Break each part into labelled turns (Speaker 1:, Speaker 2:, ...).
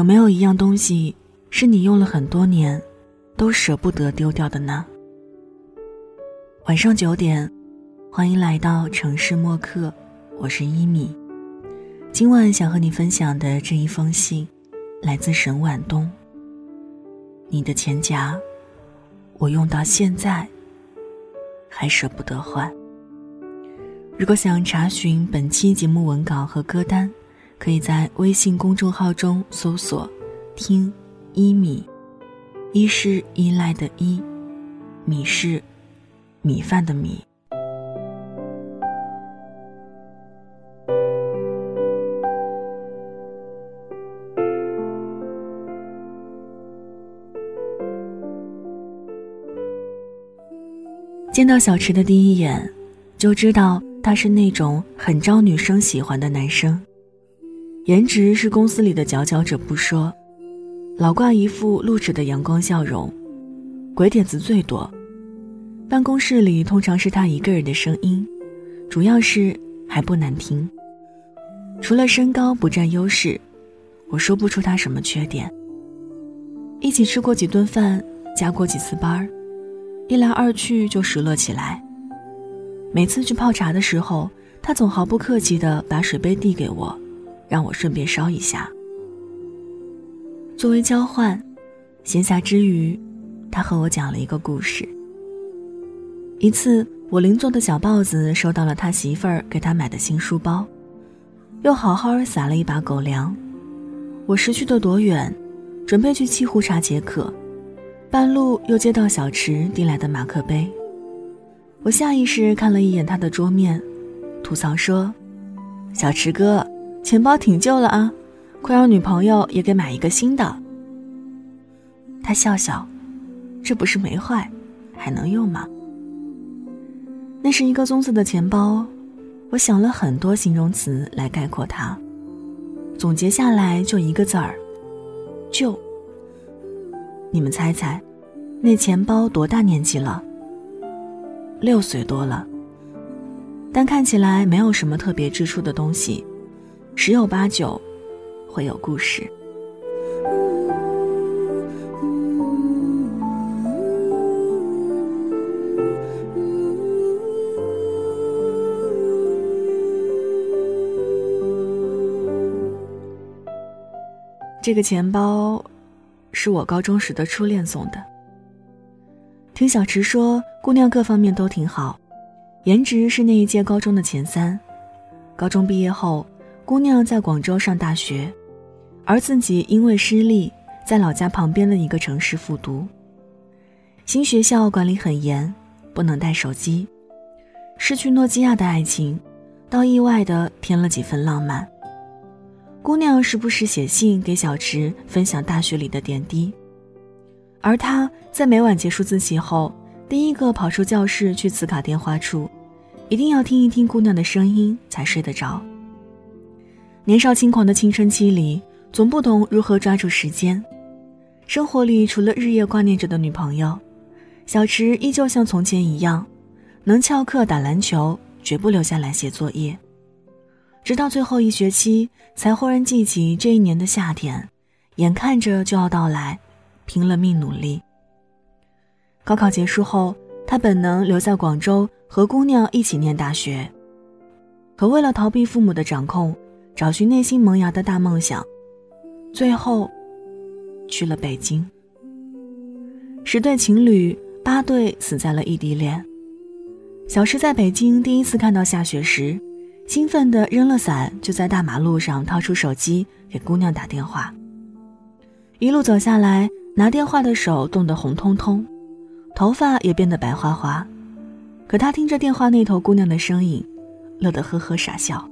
Speaker 1: 有没有一样东西是你用了很多年，都舍不得丢掉的呢？晚上九点，欢迎来到城市默客，我是一米。今晚想和你分享的这一封信，来自沈晚冬。你的钱夹，我用到现在，还舍不得换。如果想查询本期节目文稿和歌单。可以在微信公众号中搜索“听一米”，一是依赖的依，米是米饭的米。见到小池的第一眼，就知道他是那种很招女生喜欢的男生。颜值是公司里的佼佼者不说，老挂一副露齿的阳光笑容，鬼点子最多。办公室里通常是他一个人的声音，主要是还不难听。除了身高不占优势，我说不出他什么缺点。一起吃过几顿饭，加过几次班一来二去就熟络起来。每次去泡茶的时候，他总毫不客气地把水杯递给我。让我顺便烧一下。作为交换，闲暇之余，他和我讲了一个故事。一次，我邻座的小豹子收到了他媳妇儿给他买的新书包，又好好撒了一把狗粮。我识趣的躲远，准备去沏壶茶解渴，半路又接到小池递来的马克杯。我下意识看了一眼他的桌面，吐槽说：“小池哥。”钱包挺旧了啊，快让女朋友也给买一个新的。他笑笑，这不是没坏，还能用吗？那是一个棕色的钱包，我想了很多形容词来概括它，总结下来就一个字儿：旧。你们猜猜，那钱包多大年纪了？六岁多了，但看起来没有什么特别之处的东西。十有八九，会有故事。这个钱包，是我高中时的初恋送的。听小池说，姑娘各方面都挺好，颜值是那一届高中的前三。高中毕业后。姑娘在广州上大学，而自己因为失利，在老家旁边的一个城市复读。新学校管理很严，不能带手机。失去诺基亚的爱情，倒意外的添了几分浪漫。姑娘时不时写信给小池分享大学里的点滴，而他在每晚结束自习后，第一个跑出教室去磁卡电话处，一定要听一听姑娘的声音才睡得着。年少轻狂的青春期里，总不懂如何抓住时间。生活里除了日夜挂念着的女朋友，小池依旧像从前一样，能翘课打篮球，绝不留下来写作业。直到最后一学期，才忽然记起这一年的夏天，眼看着就要到来，拼了命努力。高考结束后，他本能留在广州和姑娘一起念大学，可为了逃避父母的掌控。找寻内心萌芽的大梦想，最后去了北京。十对情侣，八对死在了异地恋。小石在北京第一次看到下雪时，兴奋地扔了伞，就在大马路上掏出手机给姑娘打电话。一路走下来，拿电话的手冻得红彤彤，头发也变得白花花。可他听着电话那头姑娘的声音，乐得呵呵傻笑。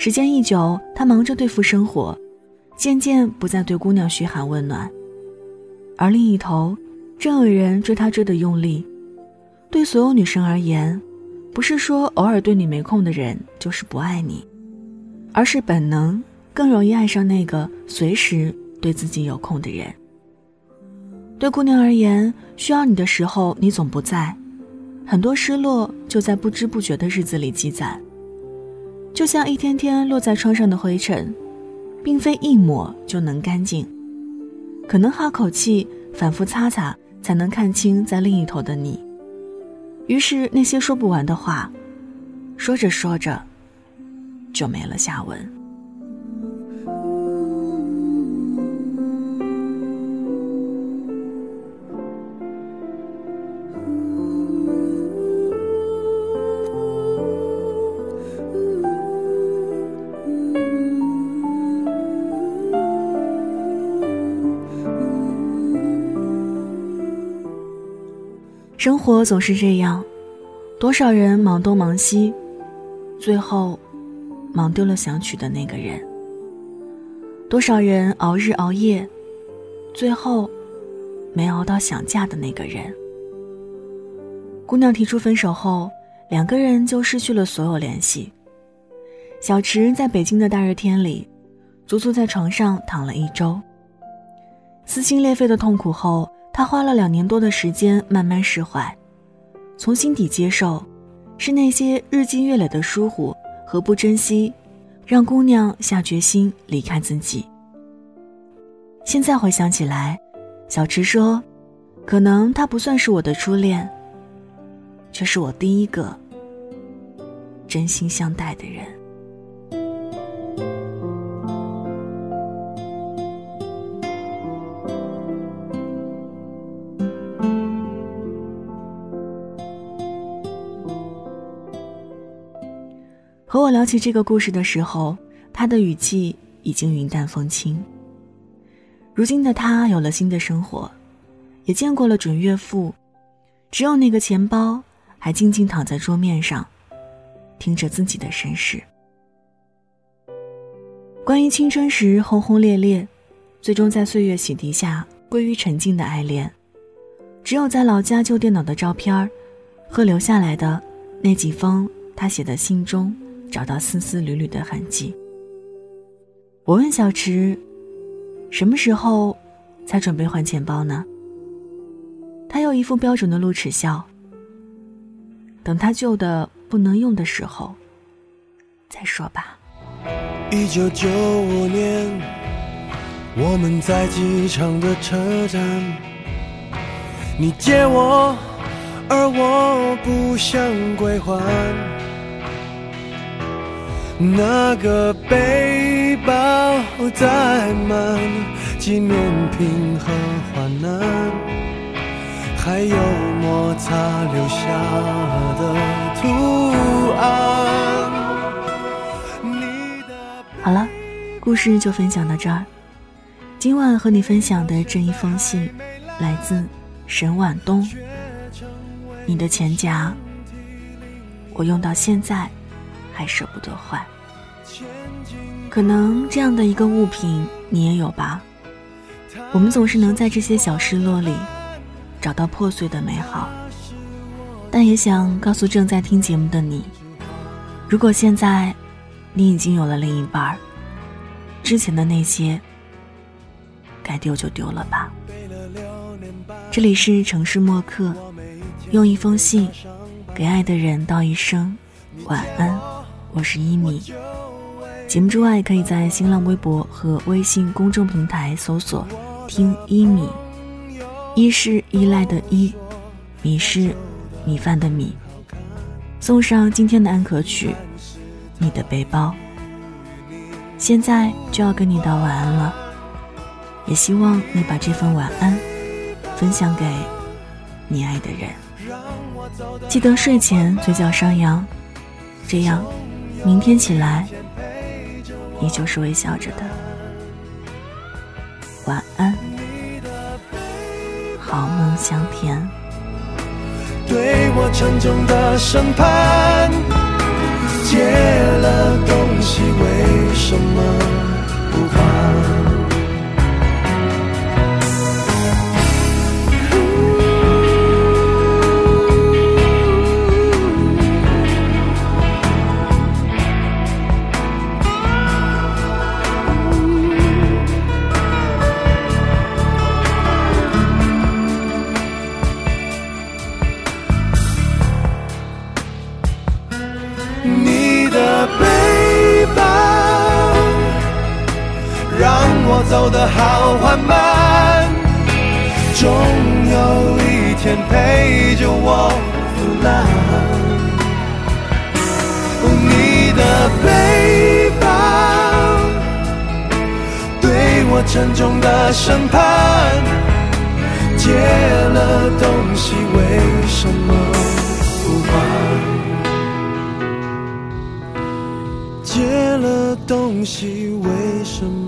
Speaker 1: 时间一久，他忙着对付生活，渐渐不再对姑娘嘘寒问暖。而另一头，正有人追他追得用力。对所有女生而言，不是说偶尔对你没空的人就是不爱你，而是本能更容易爱上那个随时对自己有空的人。对姑娘而言，需要你的时候你总不在，很多失落就在不知不觉的日子里积攒。就像一天天落在窗上的灰尘，并非一抹就能干净，可能哈口气，反复擦擦，才能看清在另一头的你。于是那些说不完的话，说着说着，就没了下文。生活总是这样，多少人忙东忙西，最后忙丢了想娶的那个人；多少人熬日熬夜，最后没熬到想嫁的那个人。姑娘提出分手后，两个人就失去了所有联系。小池在北京的大热天里，足足在床上躺了一周。撕心裂肺的痛苦后。他花了两年多的时间慢慢释怀，从心底接受，是那些日积月累的疏忽和不珍惜，让姑娘下决心离开自己。现在回想起来，小池说：“可能他不算是我的初恋，却是我第一个真心相待的人。”聊起这个故事的时候，他的语气已经云淡风轻。如今的他有了新的生活，也见过了准岳父，只有那个钱包还静静躺在桌面上，听着自己的身世。关于青春时轰轰烈烈，最终在岁月洗涤下归于沉静的爱恋，只有在老家旧电脑的照片和留下来的那几封他写的信中。找到丝丝缕缕的痕迹。我问小池：“什么时候才准备换钱包呢？”他有一副标准的露齿笑。等他旧的不能用的时候，再说吧。
Speaker 2: 一九九五年，我们在机场的车站，你借我，而我不想归还。那个背包载满纪念品和患难，还有摩擦留下的图案。
Speaker 1: 好了，故事就分享到这儿。今晚和你分享的这一封信，来自沈婉冬。你的钱夹，我用到现在。还舍不得换，可能这样的一个物品你也有吧。我们总是能在这些小失落里找到破碎的美好，但也想告诉正在听节目的你，如果现在你已经有了另一半儿，之前的那些该丢就丢了吧。这里是城市默客，用一封信给爱的人道一声晚安。我是一米。节目之外，可以在新浪微博和微信公众平台搜索“听一米”，一是依赖的依，米是米饭的米。送上今天的安可曲《你的背包》。现在就要跟你道晚安了，也希望你把这份晚安分享给你爱的人。记得睡前嘴角上扬，这样。明天起来，依旧是微笑着的。晚安，好梦香甜。
Speaker 2: 对我沉重的审判，借了东西为什么沉重的审判，借了东西为什么不还？借了东西为什么？